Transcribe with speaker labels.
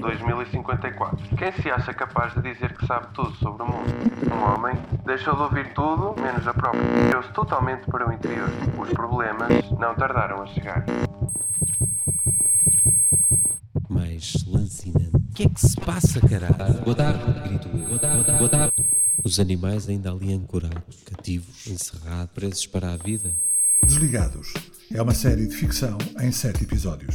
Speaker 1: 2054. Quem se acha capaz de dizer que sabe tudo sobre o mundo? Um homem deixou de ouvir tudo, menos a própria. Deu-se totalmente para o interior. Os problemas não tardaram a chegar.
Speaker 2: mais lancinante. O que é que se passa, caralho? Boa grito eu. Boa tarde. Os animais ainda ali ancorados, cativos, encerrados, presos para a vida.
Speaker 3: Desligados é uma série de ficção em sete episódios.